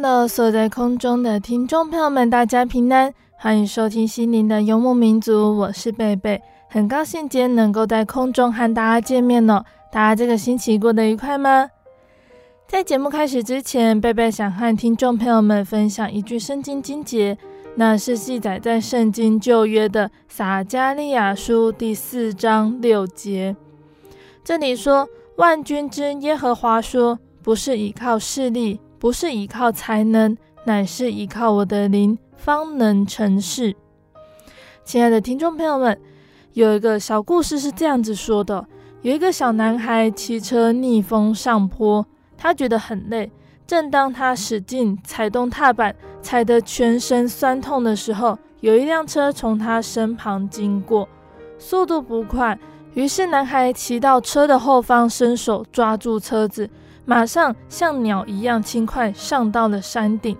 Hello，所在空中的听众朋友们，大家平安，欢迎收听心灵的游牧民族，我是贝贝，很高兴今天能够在空中和大家见面哦。大家这个星期过得愉快吗？在节目开始之前，贝贝想和听众朋友们分享一句圣经经节，那是记载在圣经旧约的撒迦利亚书第四章六节。这里说：“万军之耶和华说，不是依靠势力。”不是依靠才能，乃是依靠我的灵，方能成事。亲爱的听众朋友们，有一个小故事是这样子说的：有一个小男孩骑车逆风上坡，他觉得很累。正当他使劲踩动踏板，踩得全身酸痛的时候，有一辆车从他身旁经过，速度不快。于是男孩骑到车的后方，伸手抓住车子。马上像鸟一样轻快上到了山顶。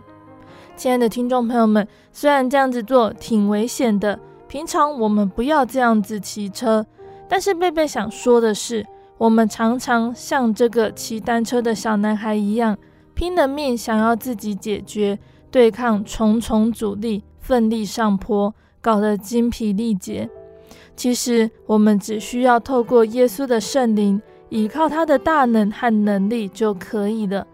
亲爱的听众朋友们，虽然这样子做挺危险的，平常我们不要这样子骑车。但是贝贝想说的是，我们常常像这个骑单车的小男孩一样，拼了命想要自己解决，对抗重重阻力，奋力上坡，搞得精疲力竭。其实我们只需要透过耶稣的圣灵。依靠他的大能和能力就可以了。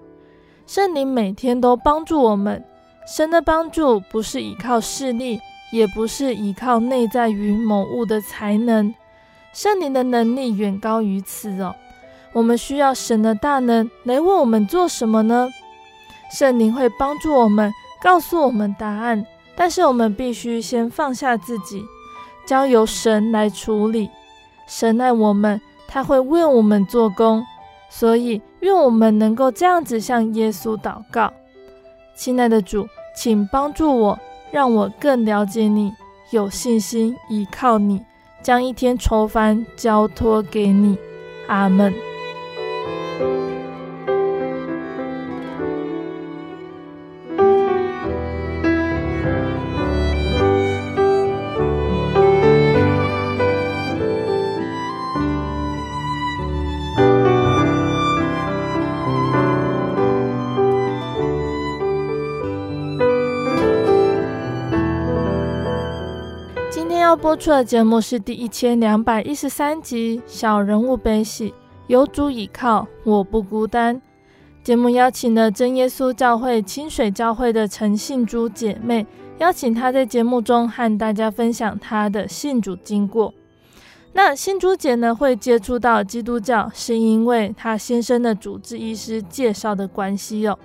圣灵每天都帮助我们。神的帮助不是依靠势力，也不是依靠内在于某物的才能。圣灵的能力远高于此哦。我们需要神的大能来为我们做什么呢？圣灵会帮助我们，告诉我们答案，但是我们必须先放下自己，交由神来处理。神爱我们。他会为我们做工，所以愿我们能够这样子向耶稣祷告。亲爱的主，请帮助我，让我更了解你，有信心依靠你，将一天愁烦交托给你。阿门。播出的节目是第一千两百一十三集《小人物悲喜》，有主倚靠，我不孤单。节目邀请了真耶稣教会清水教会的陈信珠姐妹，邀请她在节目中和大家分享她的信主经过。那信珠姐呢，会接触到基督教，是因为她先生的主治医师介绍的关系哦。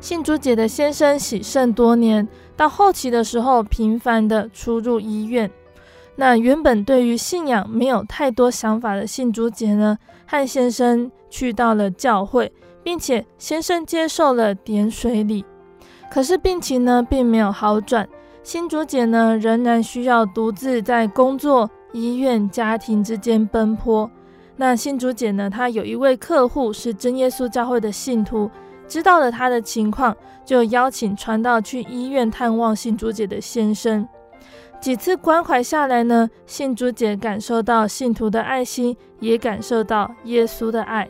信珠姐的先生喜肾多年，到后期的时候，频繁的出入医院。那原本对于信仰没有太多想法的信珠姐呢，和先生去到了教会，并且先生接受了点水礼。可是病情呢并没有好转，信竹姐呢仍然需要独自在工作、医院、家庭之间奔波。那信珠姐呢，她有一位客户是真耶稣教会的信徒，知道了她的情况，就邀请传道去医院探望信珠姐的先生。几次关怀下来呢，信主姐感受到信徒的爱心，也感受到耶稣的爱。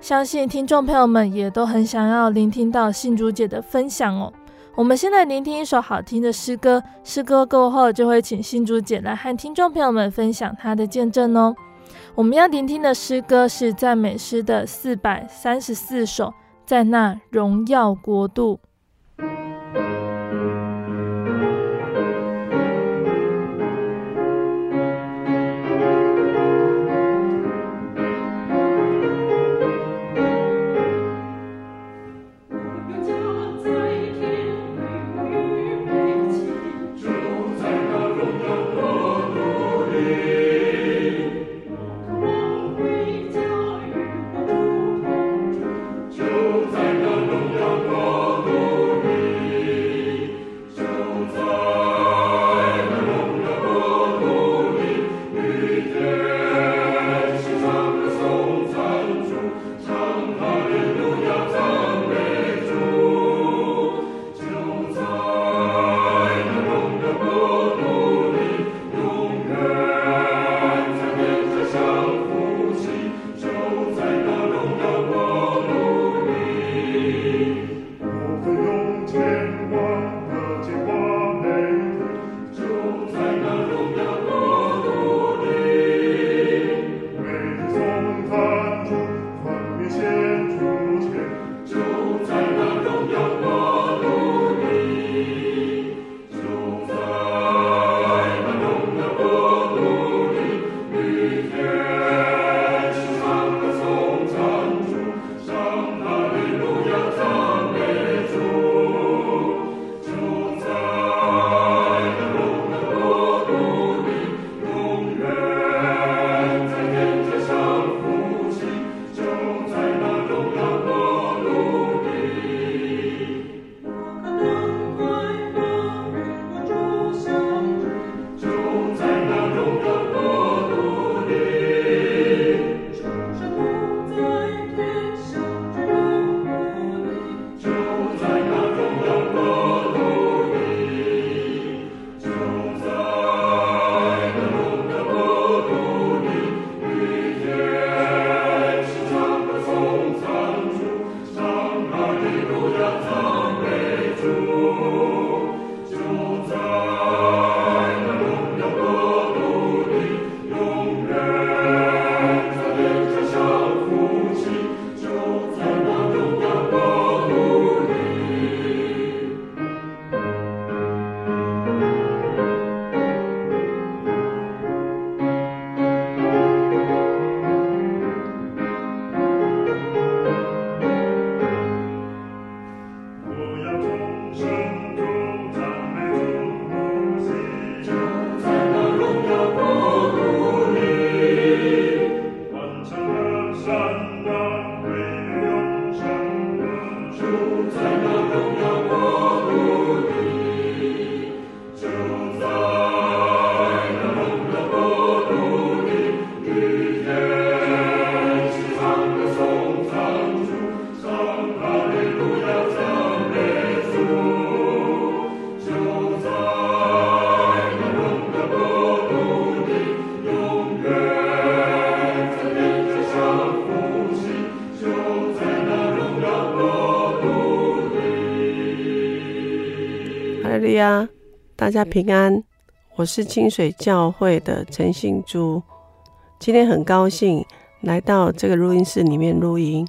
相信听众朋友们也都很想要聆听到信主姐的分享哦。我们现在聆听一首好听的诗歌，诗歌过后就会请信主姐来和听众朋友们分享她的见证哦。我们要聆听的诗歌是赞美诗的四百三十四首，在那荣耀国度。大家平安，我是清水教会的陈信珠。今天很高兴来到这个录音室里面录音，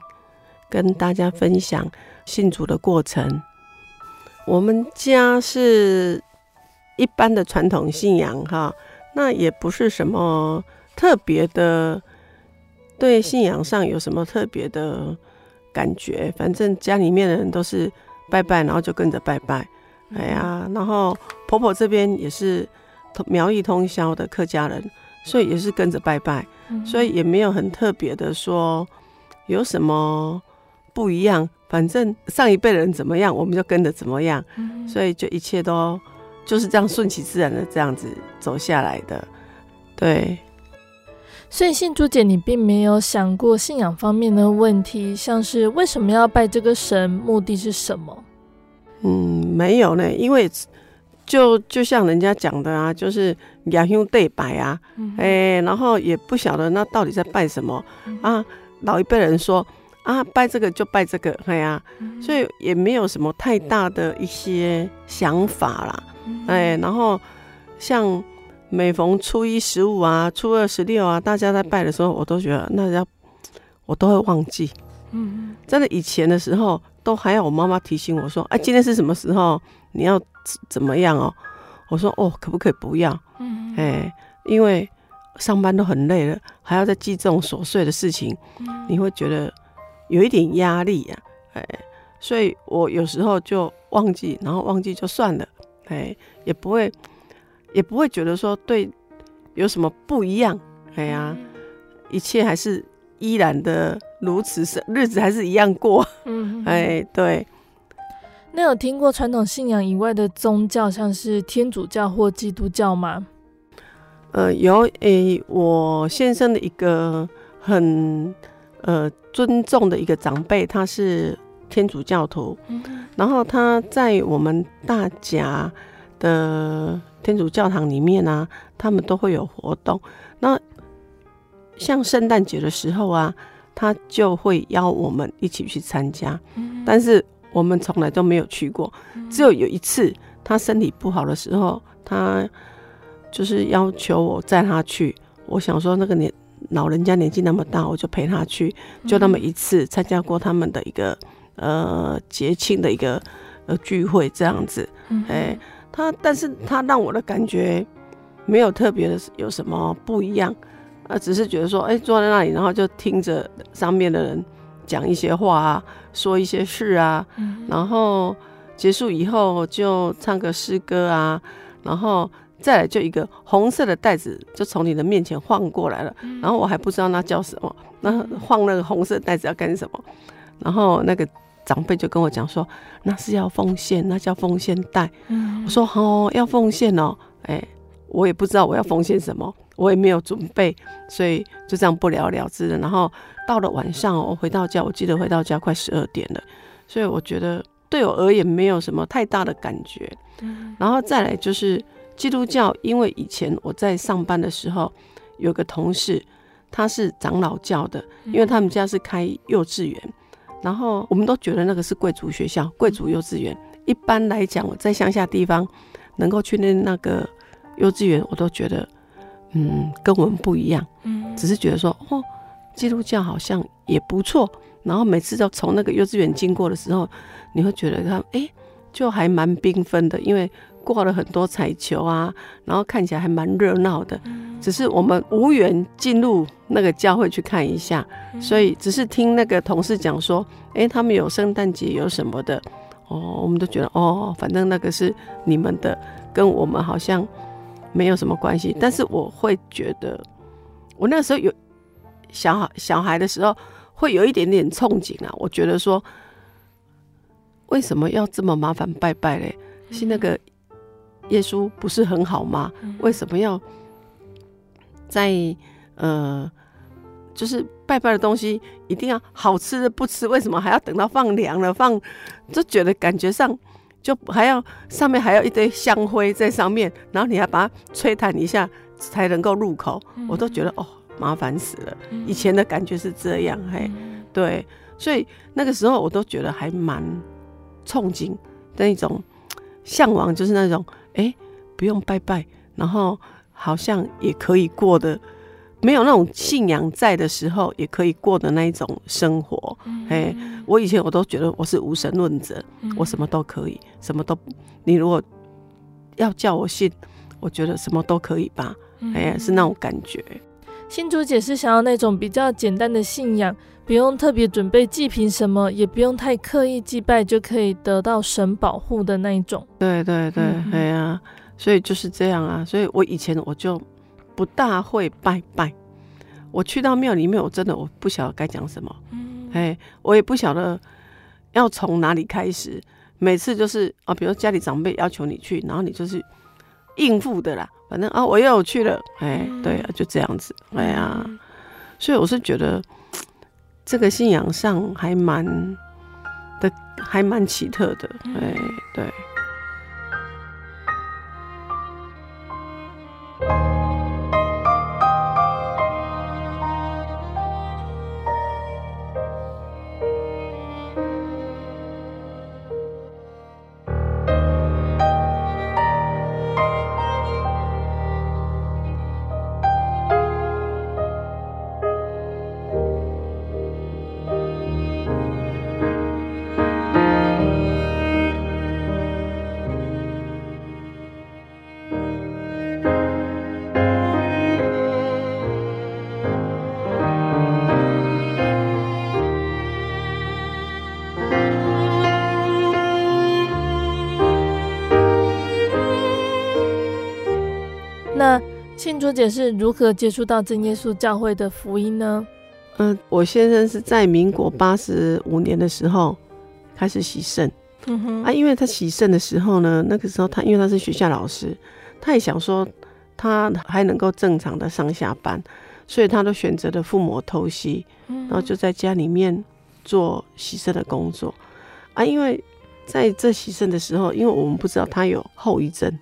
跟大家分享信主的过程。我们家是一般的传统信仰哈，那也不是什么特别的，对信仰上有什么特别的感觉。反正家里面的人都是拜拜，然后就跟着拜拜。哎呀，然后婆婆这边也是苗裔通宵的客家人，所以也是跟着拜拜，所以也没有很特别的说有什么不一样。反正上一辈人怎么样，我们就跟着怎么样，所以就一切都就是这样顺其自然的这样子走下来的。对，所以信珠姐，你并没有想过信仰方面的问题，像是为什么要拜这个神，目的是什么？嗯，没有呢，因为就就像人家讲的啊，就是两兄对拜啊，哎、嗯欸，然后也不晓得那到底在拜什么、嗯、啊。老一辈人说啊，拜这个就拜这个，哎呀、啊，嗯、所以也没有什么太大的一些想法啦，哎、然后像每逢初一十五啊，初二十六啊，大家在拜的时候，我都觉得那要我都会忘记。嗯，真的以前的时候都还要我妈妈提醒我说，哎、啊，今天是什么时候？你要怎么样哦？我说哦，可不可以不要？嗯，哎，因为上班都很累了，还要再记这种琐碎的事情，你会觉得有一点压力呀，哎，所以我有时候就忘记，然后忘记就算了，哎，也不会，也不会觉得说对有什么不一样，哎呀，一切还是依然的如此，是日子还是一样过，嗯，哎，对。那有听过传统信仰以外的宗教，像是天主教或基督教吗？呃，有诶、欸，我先生的一个很呃尊重的一个长辈，他是天主教徒，嗯、然后他在我们大甲的天主教堂里面呢、啊，他们都会有活动。那像圣诞节的时候啊，他就会邀我们一起去参加，嗯、但是。我们从来都没有去过，只有有一次他身体不好的时候，他就是要求我载他去。我想说，那个年老人家年纪那么大，我就陪他去，就那么一次参加过他们的一个呃节庆的一个呃聚会这样子。哎，他但是他让我的感觉没有特别的有什么不一样，啊，只是觉得说，哎，坐在那里，然后就听着上面的人。讲一些话啊，说一些事啊，嗯、然后结束以后就唱个诗歌啊，然后再来就一个红色的袋子就从你的面前晃过来了，嗯、然后我还不知道那叫什么，那晃那个红色袋子要干什么？然后那个长辈就跟我讲说，那是要奉献，那叫奉献袋。嗯、我说哦，要奉献哦，哎，我也不知道我要奉献什么。我也没有准备，所以就这样不了了之了。然后到了晚上，我回到家，我记得回到家快十二点了，所以我觉得对我而言没有什么太大的感觉。然后再来就是基督教，因为以前我在上班的时候，有个同事他是长老教的，因为他们家是开幼稚园，然后我们都觉得那个是贵族学校、贵族幼稚园。一般来讲，我在乡下地方能够去念那个幼稚园，我都觉得。嗯，跟我们不一样，嗯，只是觉得说，哦，基督教好像也不错。然后每次都从那个幼稚园经过的时候，你会觉得他，哎、欸，就还蛮缤纷的，因为挂了很多彩球啊，然后看起来还蛮热闹的。只是我们无缘进入那个教会去看一下，所以只是听那个同事讲说，哎、欸，他们有圣诞节有什么的，哦，我们都觉得，哦，反正那个是你们的，跟我们好像。没有什么关系，但是我会觉得，我那时候有小孩小孩的时候，会有一点点憧憬啊。我觉得说，为什么要这么麻烦拜拜嘞？是那个耶稣不是很好吗？为什么要在呃，就是拜拜的东西一定要好吃的不吃？为什么还要等到放凉了放？就觉得感觉上。就还要上面还要一堆香灰在上面，然后你还把它吹弹一下才能够入口，我都觉得哦，麻烦死了。以前的感觉是这样，嘿，对，所以那个时候我都觉得还蛮憧憬的一种向往，就是那种哎，不用拜拜，然后好像也可以过的。没有那种信仰在的时候，也可以过的那一种生活。哎、嗯，我以前我都觉得我是无神论者，嗯、我什么都可以，什么都，你如果要叫我信，我觉得什么都可以吧。哎、嗯，是那种感觉。新竹姐是想要那种比较简单的信仰，不用特别准备祭品什么，也不用太刻意祭拜，就可以得到神保护的那一种。对对对，哎呀、所以就是这样啊。所以我以前我就。不大会拜拜，我去到庙里面，我真的我不晓得该讲什么，嗯，哎，我也不晓得要从哪里开始。每次就是啊，比如家里长辈要求你去，然后你就是应付的啦，反正啊，我又有去了，哎，对啊，就这样子，哎呀，所以我是觉得这个信仰上还蛮的，还蛮奇特的，哎，对。庆珠姐是如何接触到真耶稣教会的福音呢？嗯、呃，我先生是在民国八十五年的时候开始洗肾。嗯哼，啊，因为他洗肾的时候呢，那个时候他因为他是学校老师，他也想说他还能够正常的上下班，所以他都选择了父母透析，然后就在家里面做洗肾的工作。啊，因为在这洗肾的时候，因为我们不知道他有后遗症，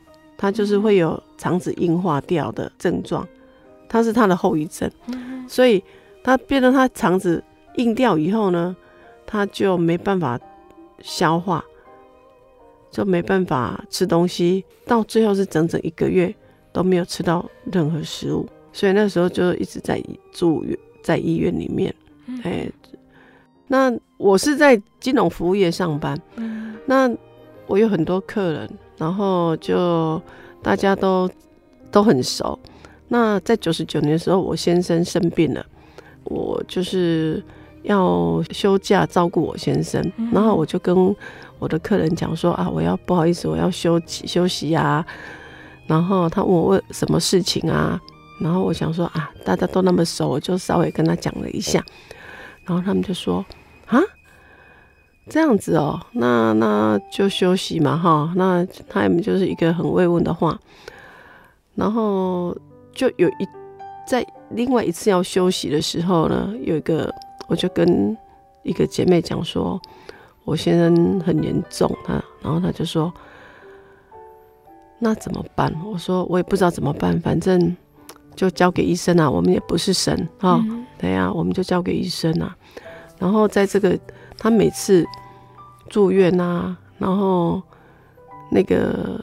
他就是会有肠子硬化掉的症状，他是他的后遗症，所以他变得他肠子硬掉以后呢，他就没办法消化。就没办法吃东西，到最后是整整一个月都没有吃到任何食物，所以那时候就一直在住院，在医院里面。哎、欸，那我是在金融服务业上班，那我有很多客人，然后就大家都都很熟。那在九十九年的时候，我先生生病了，我就是要休假照顾我先生，然后我就跟。我的客人讲说啊，我要不好意思，我要休息休息呀、啊。然后他问我问什么事情啊，然后我想说啊，大家都那么熟，我就稍微跟他讲了一下。然后他们就说啊，这样子哦，那那就休息嘛哈。那他们就是一个很慰问的话。然后就有一在另外一次要休息的时候呢，有一个我就跟一个姐妹讲说。我先生很严重，啊然后他就说：“那怎么办？”我说：“我也不知道怎么办，反正就交给医生啊，我们也不是神啊，对呀，我们就交给医生啊。”然后在这个他每次住院啊，然后那个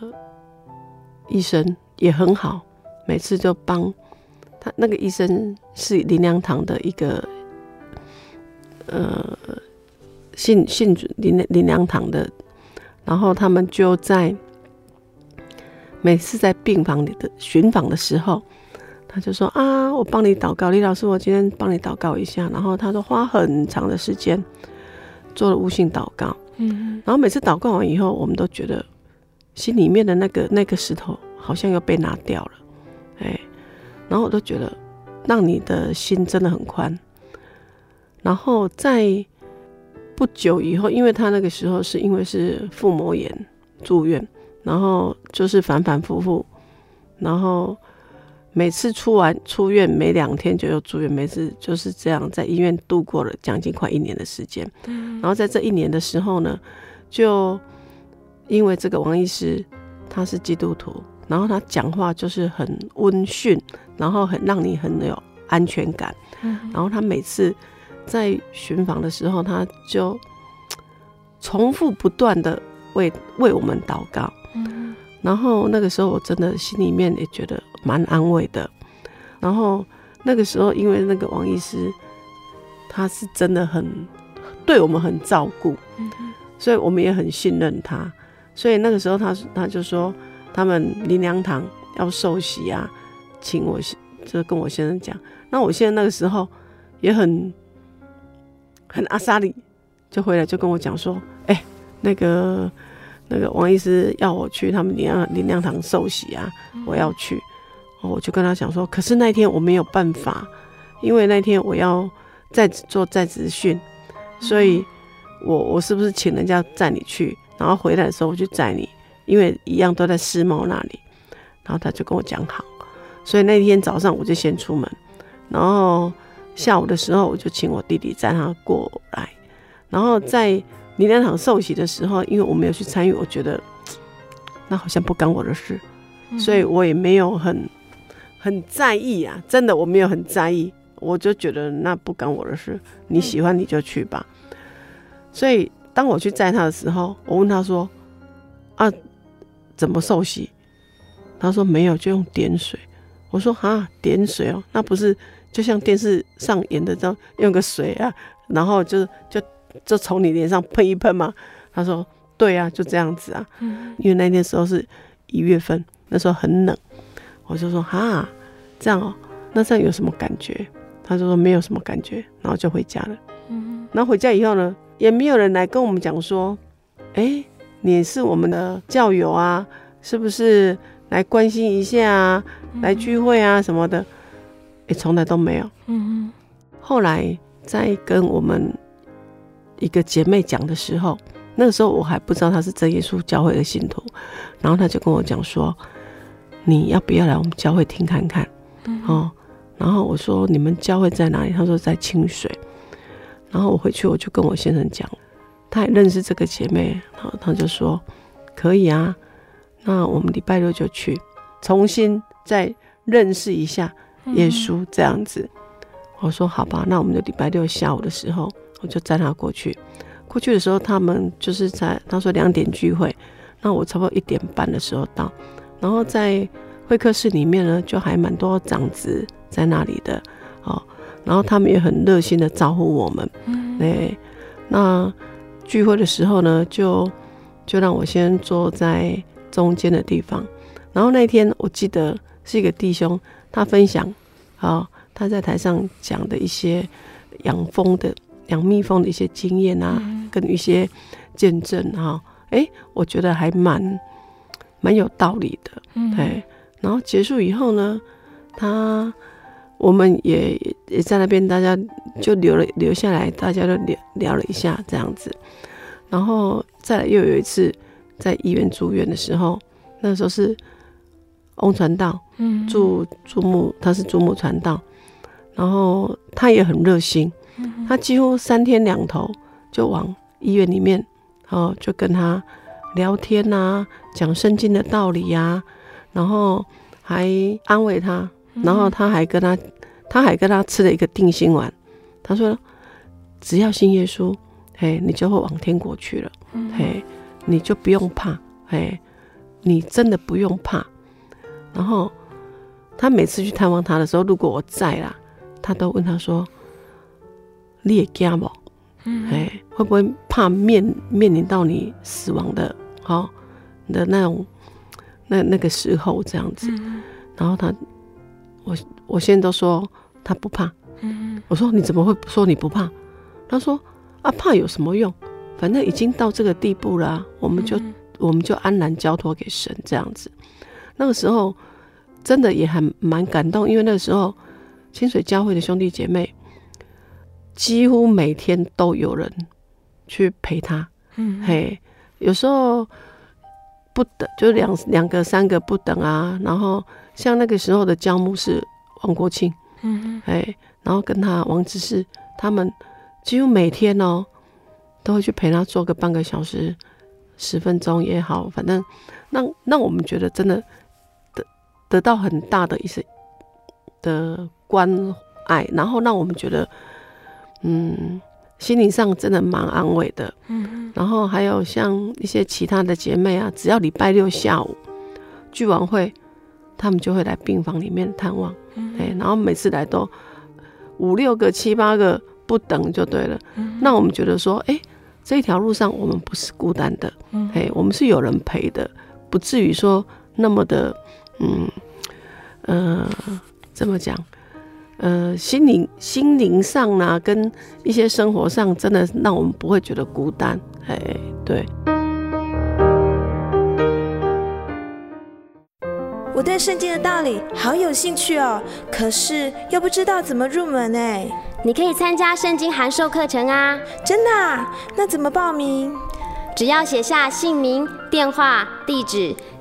医生也很好，每次就帮他。那个医生是林良堂的一个呃。信信主林林良堂的，然后他们就在每次在病房里的巡访的时候，他就说啊，我帮你祷告，李老师，我今天帮你祷告一下。然后他说花很长的时间做了悟性祷告，嗯，然后每次祷告完以后，我们都觉得心里面的那个那个石头好像又被拿掉了，哎，然后我都觉得让你的心真的很宽，然后在。不久以后，因为他那个时候是因为是腹膜炎住院，然后就是反反复复，然后每次出完出院没两天就又住院，每次就是这样在医院度过了将近快一年的时间。嗯然后在这一年的时候呢，就因为这个王医师他是基督徒，然后他讲话就是很温驯，然后很让你很有安全感，嗯然后他每次。在巡访的时候，他就重复不断的为为我们祷告，嗯，然后那个时候我真的心里面也觉得蛮安慰的。然后那个时候，因为那个王医师他是真的很对我们很照顾，嗯，所以我们也很信任他。所以那个时候他他就说他们灵粮堂要受洗啊，请我就跟我先生讲。那我现在那个时候也很。很阿莎里就回来就跟我讲说，哎、欸，那个那个王医师要我去他们灵粮灵粮堂受洗啊，我要去。我就跟他讲说，可是那天我没有办法，因为那天我要在做在职训，所以我我是不是请人家载你去，然后回来的时候我就载你，因为一样都在世贸那里。然后他就跟我讲好，所以那天早上我就先出门，然后。下午的时候，我就请我弟弟载他过来，然后在林良堂受洗的时候，因为我没有去参与，我觉得 那好像不干我的事，所以我也没有很很在意啊，真的我没有很在意，我就觉得那不干我的事，你喜欢你就去吧。所以当我去载他的时候，我问他说：“啊，怎么受洗？”他说：“没有，就用点水。”我说：“啊，点水哦，那不是。”就像电视上演的这样，用个水啊，然后就就就从你脸上喷一喷吗。他说：“对啊，就这样子啊。”因为那天时候是一月份，那时候很冷。我就说：“哈，这样哦，那这样有什么感觉？”他就说：“没有什么感觉。”然后就回家了。嗯，然后回家以后呢，也没有人来跟我们讲说：“哎，你是我们的教友啊，是不是？来关心一下啊，来聚会啊什么的，也从来都没有。嗯，后来在跟我们一个姐妹讲的时候，那个时候我还不知道她是真耶稣教会的信徒，然后她就跟我讲说：“你要不要来我们教会听看看？”哦，然后我说：“你们教会在哪里？”她说：“在清水。”然后我回去我就跟我先生讲，他也认识这个姐妹，然后他就说：“可以啊。”那我们礼拜六就去，重新再认识一下耶稣这样子。嗯、我说好吧，那我们就礼拜六下午的时候，我就载他过去。过去的时候，他们就是在他说两点聚会，那我差不多一点半的时候到。然后在会客室里面呢，就还蛮多长子在那里的哦。然后他们也很热心的招呼我们。嗯，对。那聚会的时候呢，就就让我先坐在。中间的地方，然后那天我记得是一个弟兄，他分享，啊、哦，他在台上讲的一些养蜂的、养蜜蜂的一些经验啊，嗯、跟一些见证啊，哎、哦，我觉得还蛮蛮有道理的，嗯，对。然后结束以后呢，他我们也也在那边，大家就留了留下来，大家都聊聊了一下这样子，然后再又有一次。在医院住院的时候，那时候是翁传道，嗯，住注目，他是注目传道，然后他也很热心，他几乎三天两头就往医院里面，哦，就跟他聊天呐、啊，讲圣经的道理呀、啊，然后还安慰他，然后他还跟他，他还跟他吃了一个定心丸，他说，只要信耶稣，嘿，你就会往天国去了，嘿。你就不用怕，哎，你真的不用怕。然后他每次去探望他的时候，如果我在啦，他都问他说：“你也惊不？哎，会不会怕面面临到你死亡的，好、哦、的那种那那个时候这样子？”然后他，我我现在都说他不怕。我说你怎么会说你不怕？他说啊，怕有什么用？反正已经到这个地步了啊，我们就我们就安然交托给神这样子。那个时候真的也还蛮感动，因为那个时候清水教会的兄弟姐妹几乎每天都有人去陪他。嗯，嘿，有时候不等，就两两个、三个不等啊。然后像那个时候的教牧是王国庆，嗯，哎，然后跟他王志士他们几乎每天哦。都会去陪他做个半个小时、十分钟也好，反正让让我们觉得真的得得到很大的一些的关爱，然后让我们觉得嗯，心灵上真的蛮安慰的。嗯，然后还有像一些其他的姐妹啊，只要礼拜六下午聚完会，他们就会来病房里面探望。嗯，然后每次来都五六个、七八个。不等就对了，那我们觉得说，哎、欸，这一条路上我们不是孤单的，哎，我们是有人陪的，不至于说那么的，嗯，呃，怎么讲？呃，心灵心灵上呢、啊，跟一些生活上，真的让我们不会觉得孤单，哎，对。我对圣经的道理好有兴趣哦，可是又不知道怎么入门哎。你可以参加圣经函授课程啊！真的啊？那怎么报名？只要写下姓名、电话、地址，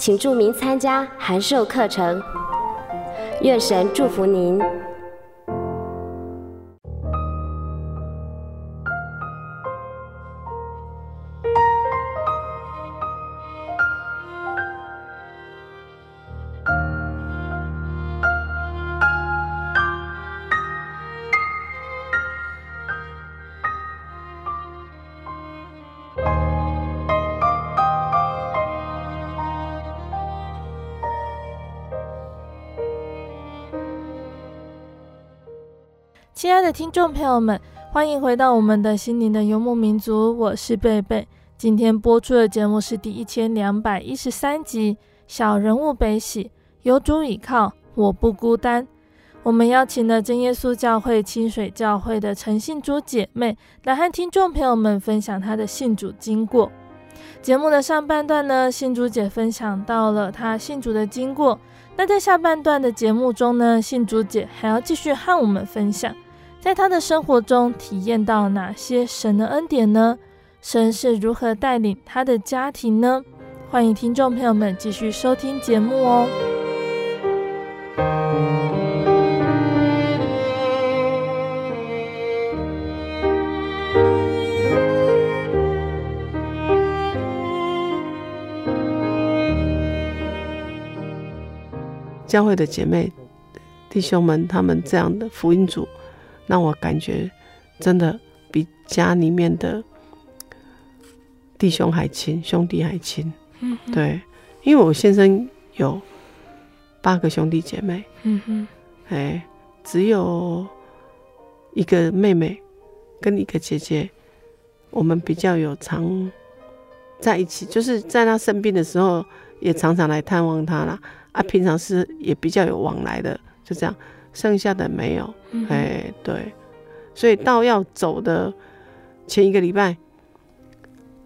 请注明参加函授课程。愿神祝福您。听众朋友们，欢迎回到我们的心灵的游牧民族，我是贝贝。今天播出的节目是第一千两百一十三集《小人物悲喜》，有主倚靠，我不孤单。我们邀请了真耶稣教会清水教会的陈信珠姐妹来和听众朋友们分享她的信主经过。节目的上半段呢，信主姐分享到了她信主的经过。那在下半段的节目中呢，信主姐还要继续和我们分享，在他的生活中体验到哪些神的恩典呢？神是如何带领他的家庭呢？欢迎听众朋友们继续收听节目哦。教会的姐妹、弟兄们，他们这样的福音组，让我感觉真的比家里面的弟兄还亲，兄弟还亲。嗯，对，因为我先生有八个兄弟姐妹，嗯哼，哎，只有一个妹妹跟一个姐姐，我们比较有常在一起，就是在他生病的时候，也常常来探望他啦。啊，平常是也比较有往来的，就这样，剩下的没有，哎、对，所以到要走的前一个礼拜，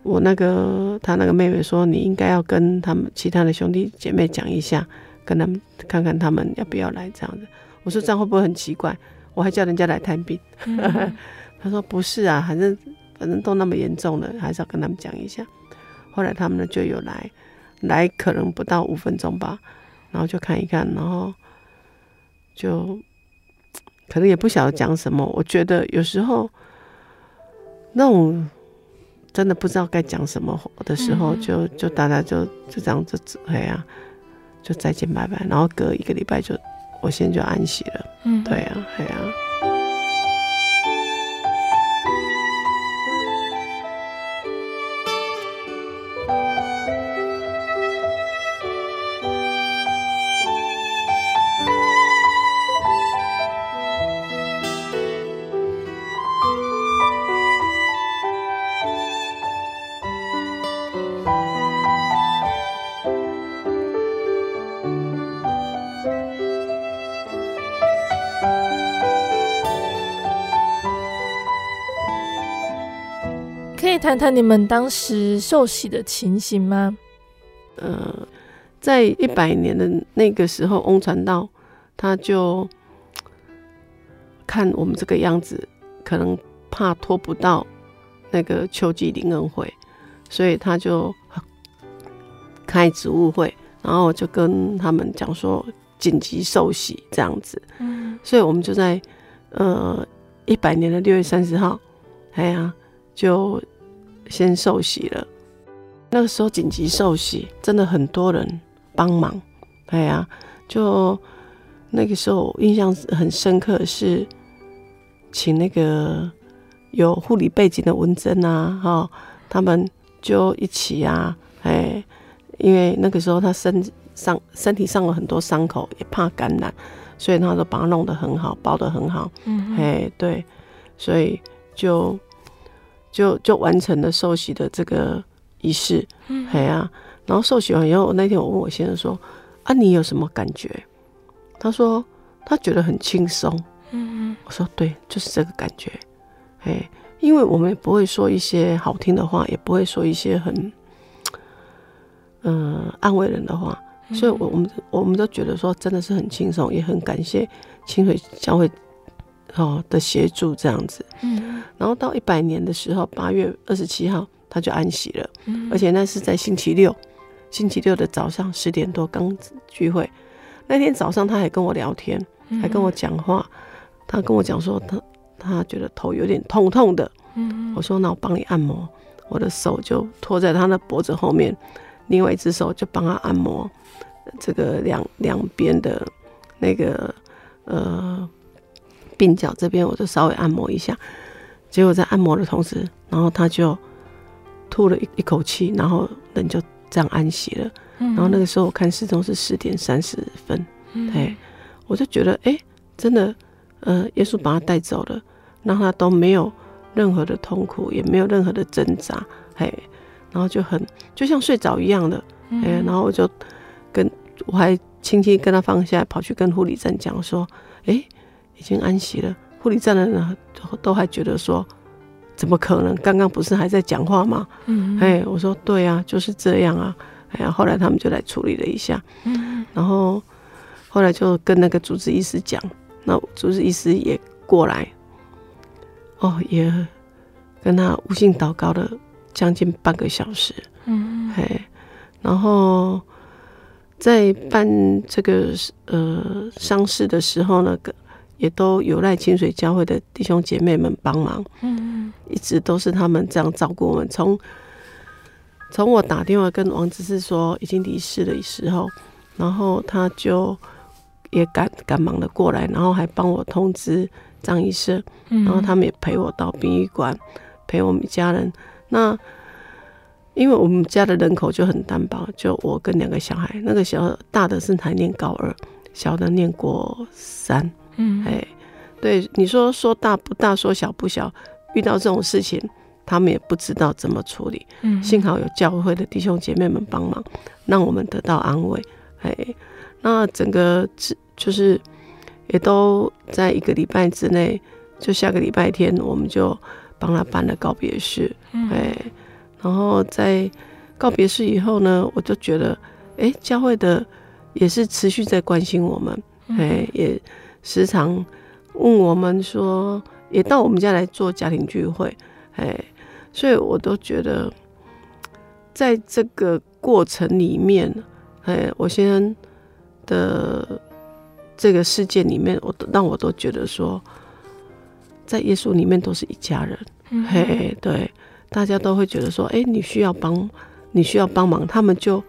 我那个他那个妹妹说，你应该要跟他们其他的兄弟姐妹讲一下，跟他们看看他们要不要来这样子。我说这样会不会很奇怪？我还叫人家来探病。嗯、他说不是啊，反正反正都那么严重了，还是要跟他们讲一下。后来他们呢就有来，来可能不到五分钟吧。然后就看一看，然后就可能也不晓得讲什么。我觉得有时候那种真的不知道该讲什么的时候，就就大家就就这样子，哎呀，就再见拜拜。然后隔一个礼拜就我现在就安息了。嗯，对啊，对呀。谈谈你们当时受洗的情形吗？呃，在一百年的那个时候，翁传道他就看我们这个样子，可能怕拖不到那个秋季灵恩会，所以他就开植物会，然后就跟他们讲说紧急受洗这样子。嗯，所以我们就在呃一百年的六月三十号，哎呀，就。先受洗了，那个时候紧急受洗，真的很多人帮忙。哎呀，就那个时候印象很深刻，是请那个有护理背景的文珍啊，哈，他们就一起啊，哎，因为那个时候他身上身体上了很多伤口，也怕感染，所以他都把它弄得很好，包得很好。嗯，哎，对，所以就。就就完成了受洗的这个仪式，嗯，哎呀，然后受洗完以后，那天我问我先生说：“啊，你有什么感觉？”他说：“他觉得很轻松。”嗯，我说：“对，就是这个感觉。”哎，因为我们也不会说一些好听的话，也不会说一些很嗯、呃、安慰人的话，所以我我们我们都觉得说真的是很轻松，也很感谢清水教会。哦的协助这样子，嗯，然后到一百年的时候，八月二十七号他就安息了，嗯，而且那是在星期六，星期六的早上十点多刚聚会，那天早上他还跟我聊天，还跟我讲话，他跟我讲说他他觉得头有点痛痛的，嗯，我说那我帮你按摩，我的手就托在他的脖子后面，另外一只手就帮他按摩这个两两边的那个呃。鬓角这边，我就稍微按摩一下，结果在按摩的同时，然后他就吐了一一口气，然后人就这样安息了。然后那个时候我看时钟是十点三十分，哎，我就觉得哎，真的，呃，耶稣把他带走了，让他都没有任何的痛苦，也没有任何的挣扎，嘿，然后就很就像睡着一样的，哎，然后我就跟我还轻轻跟他放下，跑去跟护理站讲说，哎，已经安息了。护理站的人都还觉得说，怎么可能？刚刚不是还在讲话吗？嗯，哎，我说对啊，就是这样啊。哎呀，后来他们就来处理了一下，嗯，然后后来就跟那个主治医师讲。那主治医师也过来，哦，也跟他无性祷告了将近半个小时，嗯，哎，然后在办这个呃丧事的时候呢，也都有赖清水教会的弟兄姐妹们帮忙，嗯，一直都是他们这样照顾我们。从从我打电话跟王执事说已经离世的时候，然后他就。也赶赶忙的过来，然后还帮我通知张医生，然后他们也陪我到殡仪馆，陪我们家人。那因为我们家的人口就很单薄，就我跟两个小孩，那个小大的是还念高二，小的念国三。嗯，哎，对，你说说大不大，说小不小，遇到这种事情，他们也不知道怎么处理。嗯，幸好有教会的弟兄姐妹们帮忙，让我们得到安慰。哎，那整个就是，也都在一个礼拜之内，就下个礼拜天，我们就帮他办了告别式。嗯，哎，然后在告别式以后呢，我就觉得，哎，教会的也是持续在关心我们，哎，也时常问我们说，也到我们家来做家庭聚会，哎，所以我都觉得，在这个过程里面，哎，我先生的。这个世界里面，我都让我都觉得说，在耶稣里面都是一家人。嗯、嘿，对，大家都会觉得说，哎，你需要帮，你需要帮忙，他们就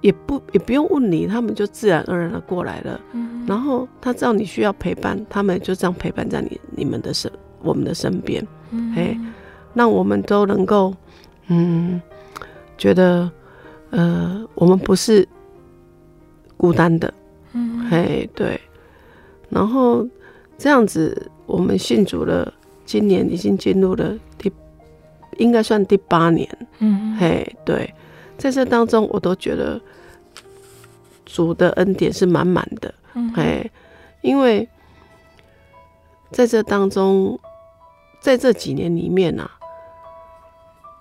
也不也不用问你，他们就自然而然的过来了。嗯、然后他知道你需要陪伴，他们就这样陪伴在你你们的身我们的身边。嗯、嘿，让我们都能够，嗯，觉得，呃，我们不是孤单的。嗯，嘿，对，然后这样子，我们信主了，今年已经进入了第，应该算第八年。嗯，嘿，对，在这当中，我都觉得主的恩典是满满的。嗯，嘿，因为在这当中，在这几年里面呐、啊，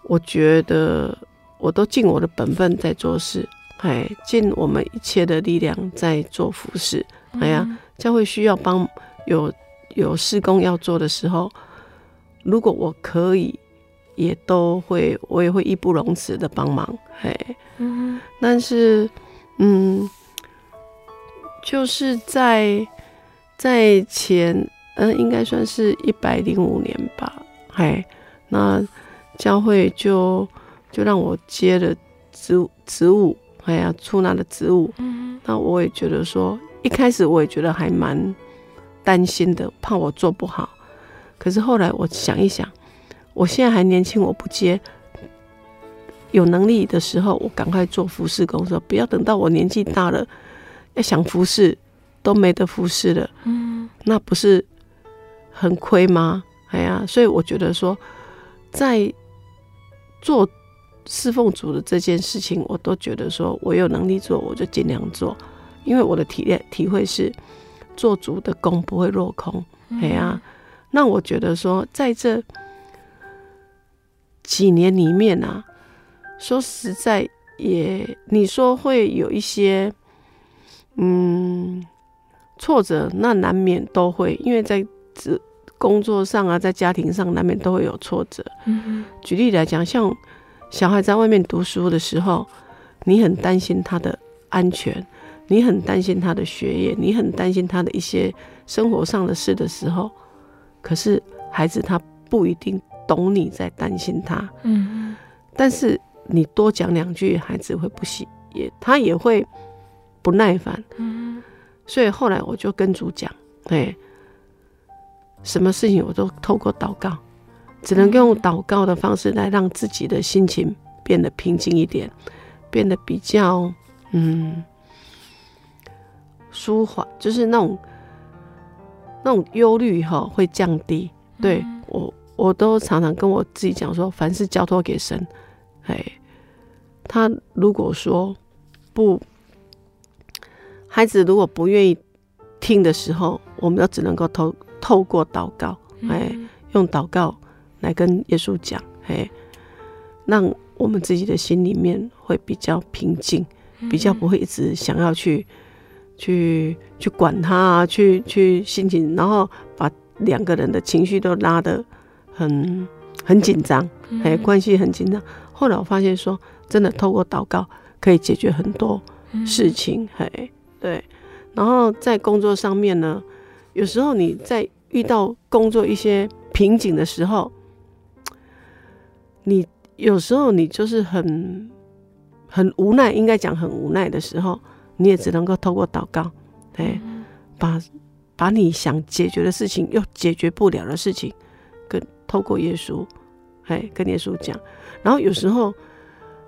我觉得我都尽我的本分在做事。哎，尽我们一切的力量在做服事。哎呀，教会需要帮，有有事工要做的时候，如果我可以，也都会，我也会义不容辞的帮忙。嘿，嗯，但是，嗯，就是在在前，嗯、呃，应该算是一百零五年吧。嘿，那教会就就让我接了职职务。哎呀，出纳的职务，嗯，那我也觉得说，一开始我也觉得还蛮担心的，怕我做不好。可是后来我想一想，我现在还年轻，我不接，有能力的时候，我赶快做服侍工作，不要等到我年纪大了，要想服侍都没得服侍了，嗯，那不是很亏吗？哎呀，所以我觉得说，在做。侍奉主的这件事情，我都觉得说，我有能力做，我就尽量做，因为我的体验体会是，做主的功不会落空。哎呀、啊，那我觉得说，在这几年里面啊，说实在也，你说会有一些嗯挫折，那难免都会，因为在这工作上啊，在家庭上难免都会有挫折。嗯，举例来讲，像。小孩在外面读书的时候，你很担心他的安全，你很担心他的学业，你很担心他的一些生活上的事的时候，可是孩子他不一定懂你在担心他，嗯，但是你多讲两句，孩子会不喜，也他也会不耐烦，嗯，所以后来我就跟主讲，对，什么事情我都透过祷告。只能用祷告的方式来让自己的心情变得平静一点，变得比较嗯舒缓，就是那种那种忧虑哈会降低。对我，我都常常跟我自己讲说，凡事交托给神。哎，他如果说不，孩子如果不愿意听的时候，我们都只能够透透过祷告，哎，用祷告来跟耶稣讲，哎，让我们自己的心里面会比较平静，比较不会一直想要去去去管他，啊去去心情，然后把两个人的情绪都拉得很很紧张，哎，关系很紧张。后来我发现说，真的透过祷告可以解决很多事情，嘿，对。然后在工作上面呢，有时候你在遇到工作一些瓶颈的时候，你有时候你就是很很无奈，应该讲很无奈的时候，你也只能够透过祷告，哎，把把你想解决的事情又解决不了的事情，跟透过耶稣，哎，跟耶稣讲。然后有时候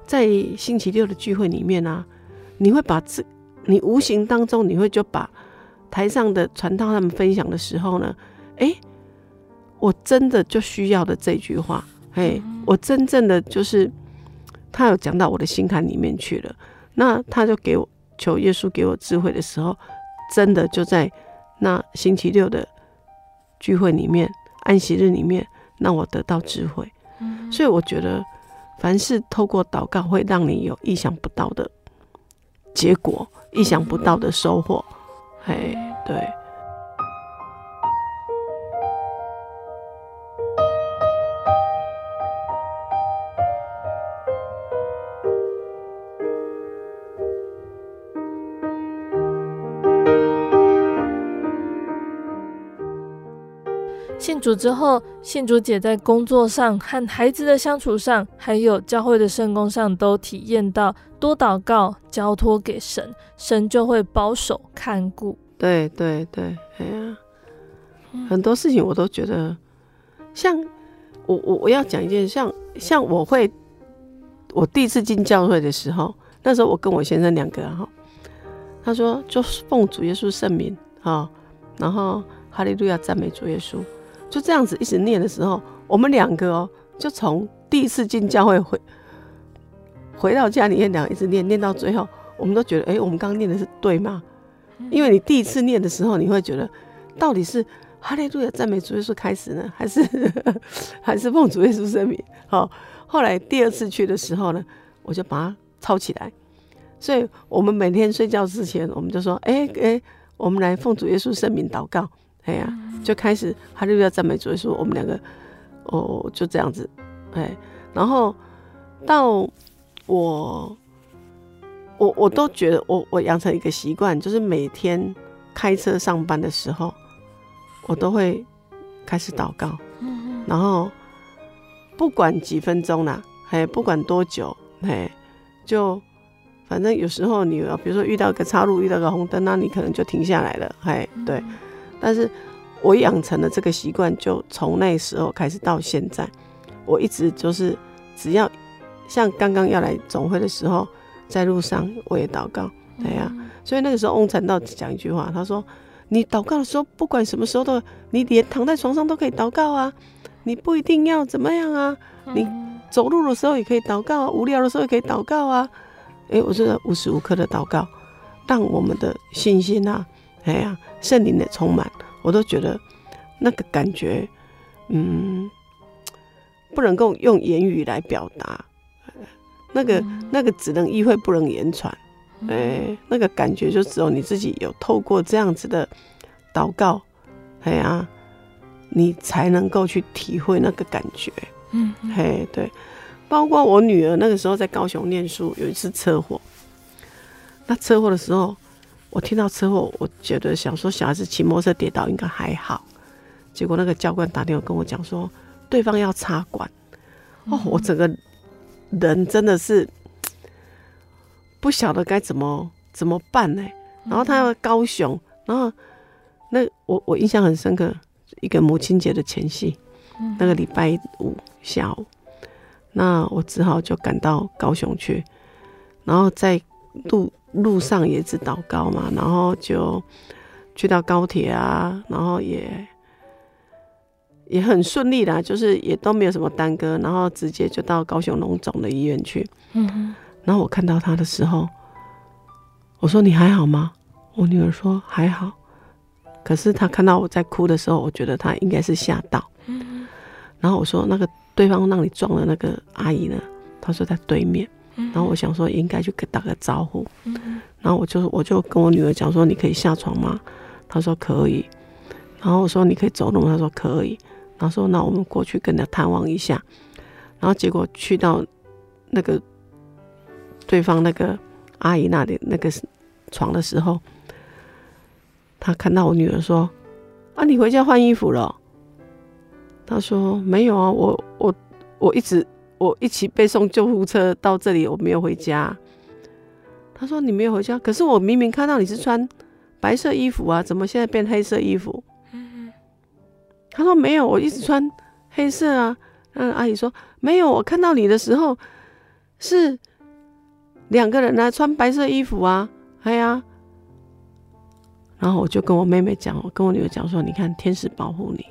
在星期六的聚会里面啊，你会把这。你无形当中，你会就把台上的传道他们分享的时候呢，哎，我真的就需要的这句话，哎，我真正的就是他有讲到我的心坎里面去了。那他就给我求耶稣给我智慧的时候，真的就在那星期六的聚会里面，安息日里面，让我得到智慧。所以我觉得，凡是透过祷告，会让你有意想不到的结果。意想不到的收获，嘿，对。信主之后，信主姐在工作上和孩子的相处上，还有教会的圣工上，都体验到多祷告、交托给神，神就会保守看顾。对对对，哎呀，很多事情我都觉得，像我我我要讲一件，像像我会，我第一次进教会的时候，那时候我跟我先生两个哈，他说就奉主耶稣圣名哈，然后哈利路亚赞美主耶稣。就这样子一直念的时候，我们两个哦，就从第一次进教会回回到家里面，两个一直念念到最后，我们都觉得，哎、欸，我们刚刚念的是对吗？因为你第一次念的时候，你会觉得到底是哈利路亚赞美主耶稣开始呢，还是 还是奉主耶稣圣名？好，后来第二次去的时候呢，我就把它抄起来。所以我们每天睡觉之前，我们就说，哎、欸、哎、欸，我们来奉主耶稣圣名祷告。哎呀，就开始哈利路亚赞美主耶稣，我们两个哦就这样子，哎，然后到我我我都觉得我我养成一个习惯，就是每天开车上班的时候，我都会开始祷告，然后不管几分钟啦，哎，不管多久，哎，就反正有时候你比如说遇到个岔路，遇到个红灯，那你可能就停下来了，哎，对。但是我养成了这个习惯，就从那时候开始到现在，我一直就是只要像刚刚要来总会的时候，在路上我也祷告，对呀、啊。所以那个时候翁禅道讲一句话，他说：“你祷告的时候，不管什么时候都，你连躺在床上都可以祷告啊，你不一定要怎么样啊，你走路的时候也可以祷告啊，无聊的时候也可以祷告啊。”哎，我觉得无时无刻的祷告，让我们的信心啊。哎呀，圣灵的充满，我都觉得那个感觉，嗯，不能够用言语来表达，那个那个只能意会不能言传，哎，那个感觉就只有你自己有透过这样子的祷告，哎呀，你才能够去体会那个感觉，嗯，嘿，对，包括我女儿那个时候在高雄念书，有一次车祸，那车祸的时候。我听到车祸，我觉得想说小孩子骑摩托车跌倒应该还好，结果那个教官打电话跟我讲说，对方要插管，哦，我整个人真的是不晓得该怎么怎么办呢？然后他要高雄，然后那我我印象很深刻，一个母亲节的前夕，那个礼拜五下午，那我只好就赶到高雄去，然后在路。路上也是祷告嘛，然后就去到高铁啊，然后也也很顺利啦，就是也都没有什么耽搁，然后直接就到高雄龙总的医院去。嗯哼，然后我看到他的时候，我说你还好吗？我女儿说还好，可是她看到我在哭的时候，我觉得她应该是吓到。嗯哼，然后我说那个对方让你撞的那个阿姨呢？她说在对面。然后我想说应该去给打个招呼。嗯，然后我就我就跟我女儿讲说，你可以下床吗？她说可以，然后我说你可以走路，她说可以，然后说那我们过去跟他探望一下，然后结果去到那个对方那个阿姨那里那个床的时候，他看到我女儿说：“啊，你回家换衣服了？”他说：“没有啊，我我我一直我一起被送救护车到这里，我没有回家。”他说：“你没有回家，可是我明明看到你是穿。”白色衣服啊，怎么现在变黑色衣服？他说没有，我一直穿黑色啊。嗯，阿姨说没有，我看到你的时候是两个人来穿白色衣服啊。哎呀，然后我就跟我妹妹讲，我跟我女儿讲说，你看天使保护你，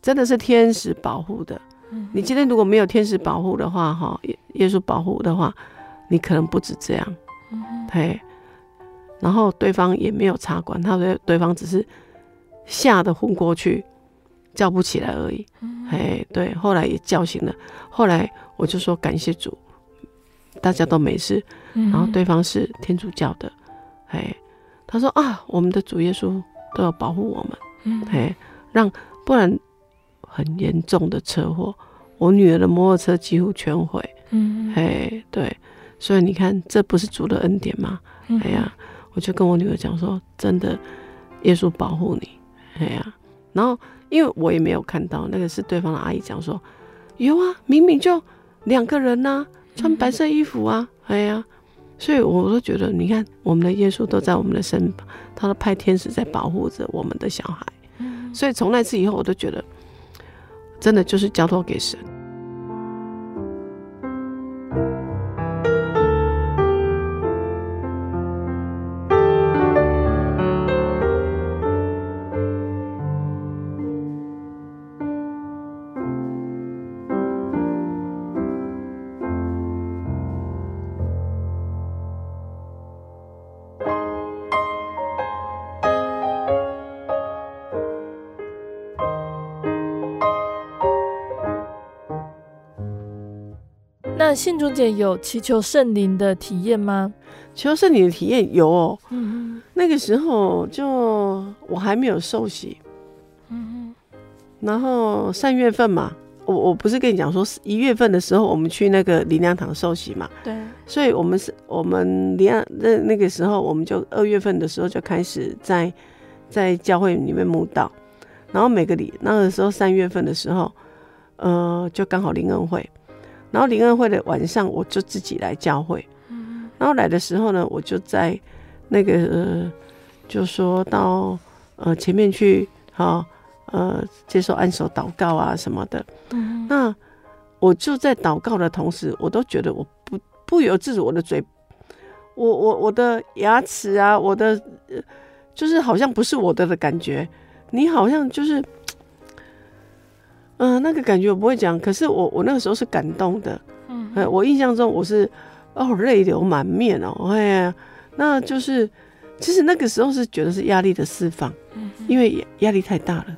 真的是天使保护的。嗯，你今天如果没有天使保护的话，哈，耶稣保护的话，你可能不止这样。嗯，嘿。然后对方也没有插管，他说对方只是吓得昏过去，叫不起来而已。哎，对，后来也叫醒了。后来我就说感谢主，大家都没事。然后对方是天主教的，哎，他说啊，我们的主耶稣都要保护我们，哎，让不然很严重的车祸，我女儿的摩托车几乎全毁。嗯，哎，对，所以你看，这不是主的恩典吗？哎呀。我就跟我女儿讲说：“真的，耶稣保护你，哎呀。”然后因为我也没有看到，那个是对方的阿姨讲说：“有啊，明明就两个人呐、啊，穿白色衣服啊，哎呀。”所以我都觉得，你看我们的耶稣都在我们的身旁，他都派天使在保护着我们的小孩。所以从那次以后，我都觉得，真的就是交托给神。信主姐有祈求圣灵的体验吗？祈求圣灵的体验有哦。嗯嗯。那个时候就我还没有受洗。嗯嗯。然后三月份嘛，我我不是跟你讲说一月份的时候我们去那个灵粮堂受洗嘛？对。所以我们是我们灵粮那那个时候我们就二月份的时候就开始在在教会里面慕道，然后每个礼那个时候三月份的时候，呃，就刚好灵恩会。然后灵恩会的晚上，我就自己来教会。然后来的时候呢，我就在那个，呃、就说到呃前面去，哈，呃接受按手祷告啊什么的。那我就在祷告的同时，我都觉得我不不由自主，我的嘴，我我我的牙齿啊，我的就是好像不是我的的感觉。你好像就是。嗯、呃，那个感觉我不会讲，可是我我那个时候是感动的，嗯，我印象中我是哦泪流满面哦，哎呀，那就是其实那个时候是觉得是压力的释放，嗯，因为压力太大了，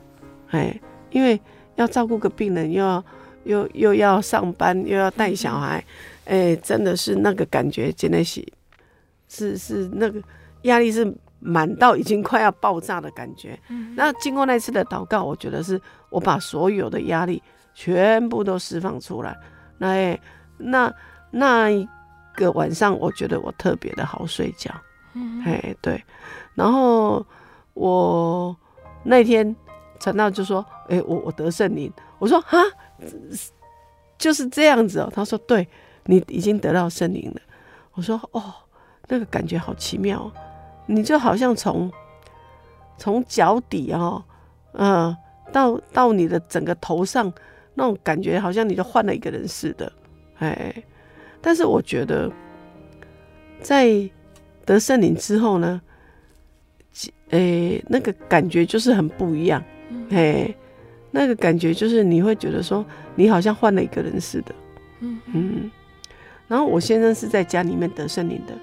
哎，因为要照顾个病人，又要又又要上班，又要带小孩，哎，真的是那个感觉真的是是是那个压力是。满到已经快要爆炸的感觉。那经过那次的祷告，我觉得是我把所有的压力全部都释放出来。那那那一个晚上，我觉得我特别的好睡觉。哎，对。然后我那天陈道就说：“哎，我我得圣灵。”我说：“哈，就是这样子哦。”他说：“对，你已经得到圣灵了。”我说：“哦，那个感觉好奇妙哦。”你就好像从从脚底哦，嗯，到到你的整个头上那种感觉，好像你就换了一个人似的，哎。但是我觉得，在得圣灵之后呢，诶，那个感觉就是很不一样，哎，那个感觉就是你会觉得说，你好像换了一个人似的，嗯嗯。然后我先生是在家里面得圣灵的，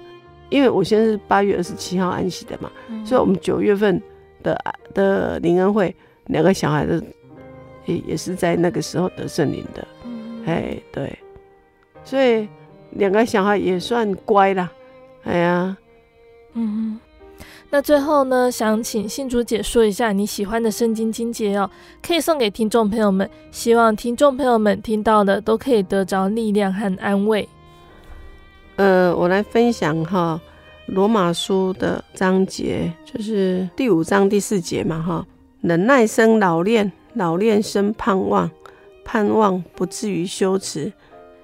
因为我现在是八月二十七号安息的嘛，所以我们九月份的的灵恩会，两个小孩子也也是在那个时候得圣灵的，哎，对，所以两个小孩也算乖啦，哎呀，嗯。那最后呢，想请信主姐说一下你喜欢的圣经经节哦，可以送给听众朋友们。希望听众朋友们听到的都可以得着力量和安慰。呃，我来分享哈，罗马书的章节就是第五章第四节嘛哈，忍耐生老练，老练生盼望，盼望不至于羞耻，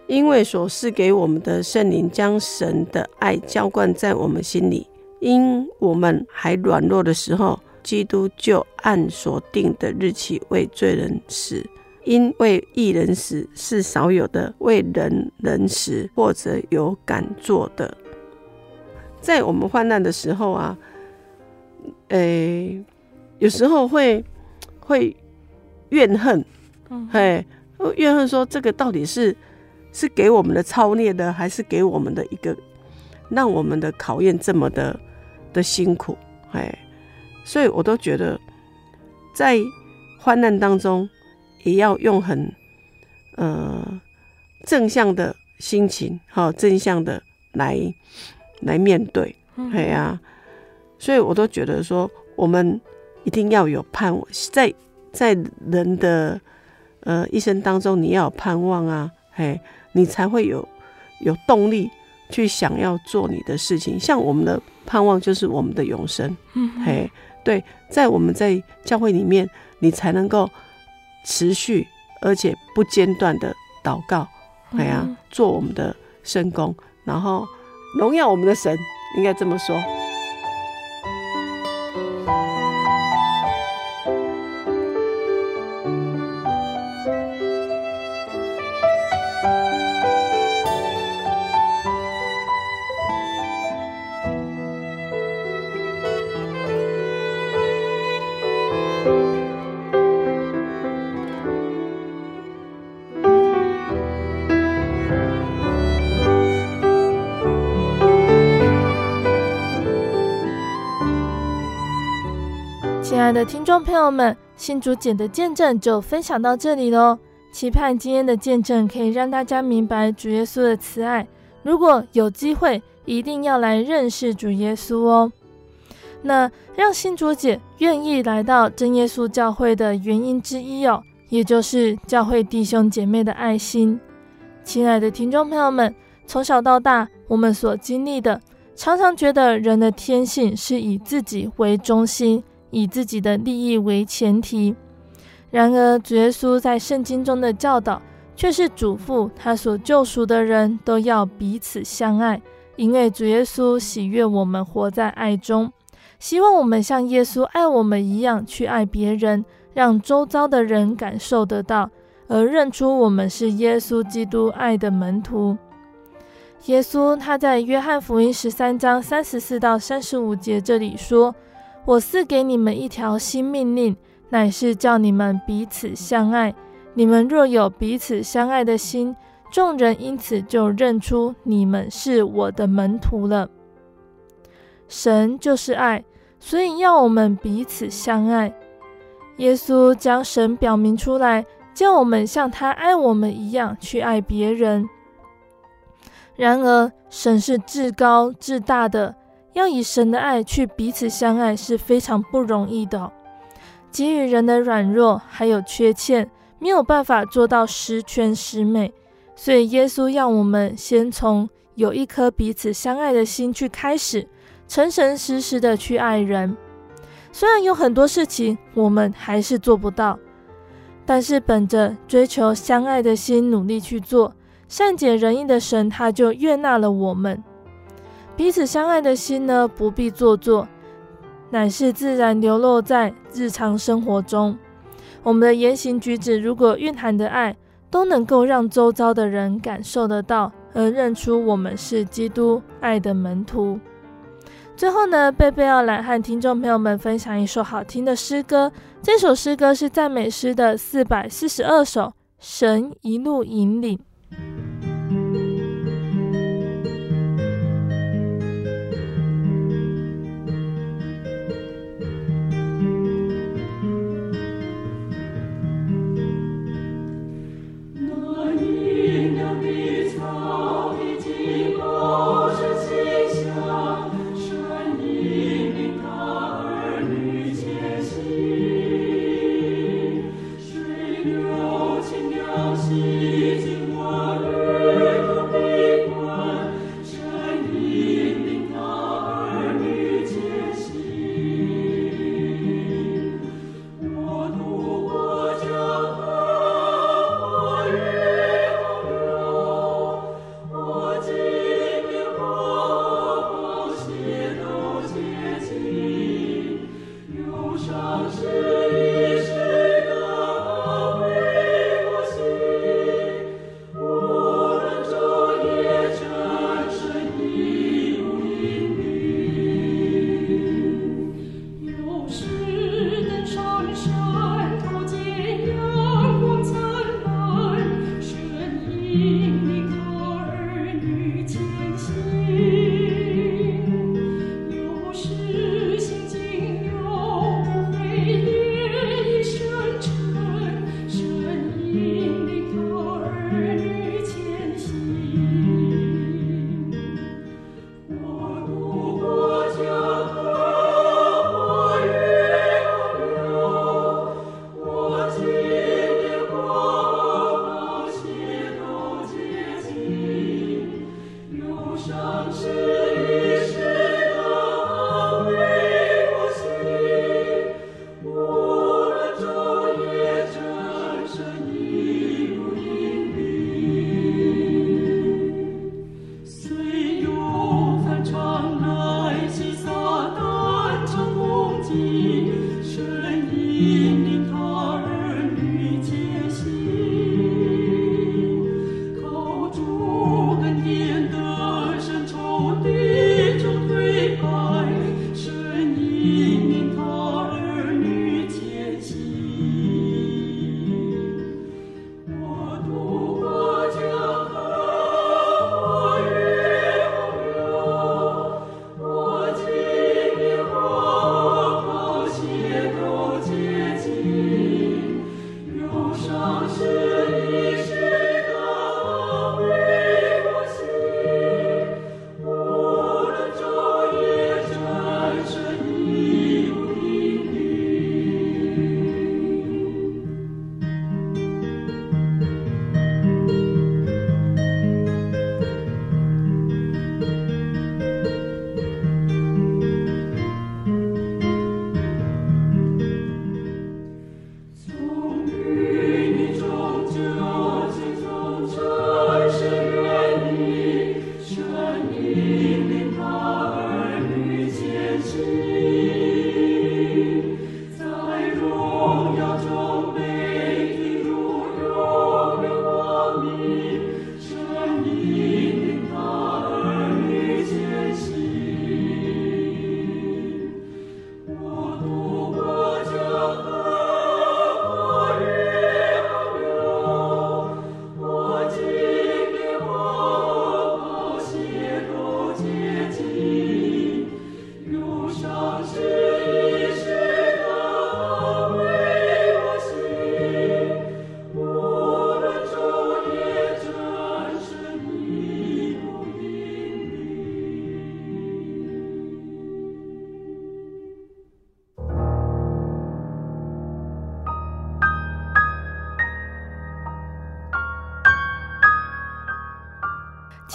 因为所赐给我们的圣灵将神的爱浇灌在我们心里。因我们还软弱的时候，基督就按所定的日期为罪人死；因为一人死是少有的，为人人死或者有敢做的。在我们患难的时候啊，诶、欸，有时候会会怨恨，嘿，怨恨说这个到底是是给我们的操练的，还是给我们的一个让我们的考验这么的？的辛苦，哎，所以我都觉得，在患难当中，也要用很呃正向的心情，哈，正向的来来面对，哎呀、啊，所以我都觉得说，我们一定要有盼望，在在人的呃一生当中，你要有盼望啊，嘿，你才会有有动力。去想要做你的事情，像我们的盼望就是我们的永生。嗯，嘿，对，在我们在教会里面，你才能够持续而且不间断的祷告，哎呀、啊，做我们的圣工，然后荣耀我们的神，应该这么说。的听众朋友们，新主姐的见证就分享到这里喽。期盼今天的见证可以让大家明白主耶稣的慈爱。如果有机会，一定要来认识主耶稣哦。那让新主姐愿意来到真耶稣教会的原因之一哦，也就是教会弟兄姐妹的爱心。亲爱的听众朋友们，从小到大，我们所经历的，常常觉得人的天性是以自己为中心。以自己的利益为前提，然而主耶稣在圣经中的教导却是嘱咐他所救赎的人都要彼此相爱，因为主耶稣喜悦我们活在爱中，希望我们像耶稣爱我们一样去爱别人，让周遭的人感受得到，而认出我们是耶稣基督爱的门徒。耶稣他在约翰福音十三章三十四到三十五节这里说。我赐给你们一条新命令，乃是叫你们彼此相爱。你们若有彼此相爱的心，众人因此就认出你们是我的门徒了。神就是爱，所以要我们彼此相爱。耶稣将神表明出来，叫我们像他爱我们一样去爱别人。然而，神是至高至大的。要以神的爱去彼此相爱是非常不容易的，给予人的软弱还有缺陷，没有办法做到十全十美。所以耶稣要我们先从有一颗彼此相爱的心去开始，诚诚实实的去爱人。虽然有很多事情我们还是做不到，但是本着追求相爱的心努力去做，善解人意的神他就悦纳了我们。彼此相爱的心呢，不必做作，乃是自然流露在日常生活中。我们的言行举止，如果蕴含的爱，都能够让周遭的人感受得到，而认出我们是基督爱的门徒。最后呢，贝贝要来和听众朋友们分享一首好听的诗歌。这首诗歌是赞美诗的四百四十二首，《神一路引领》。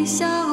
地小。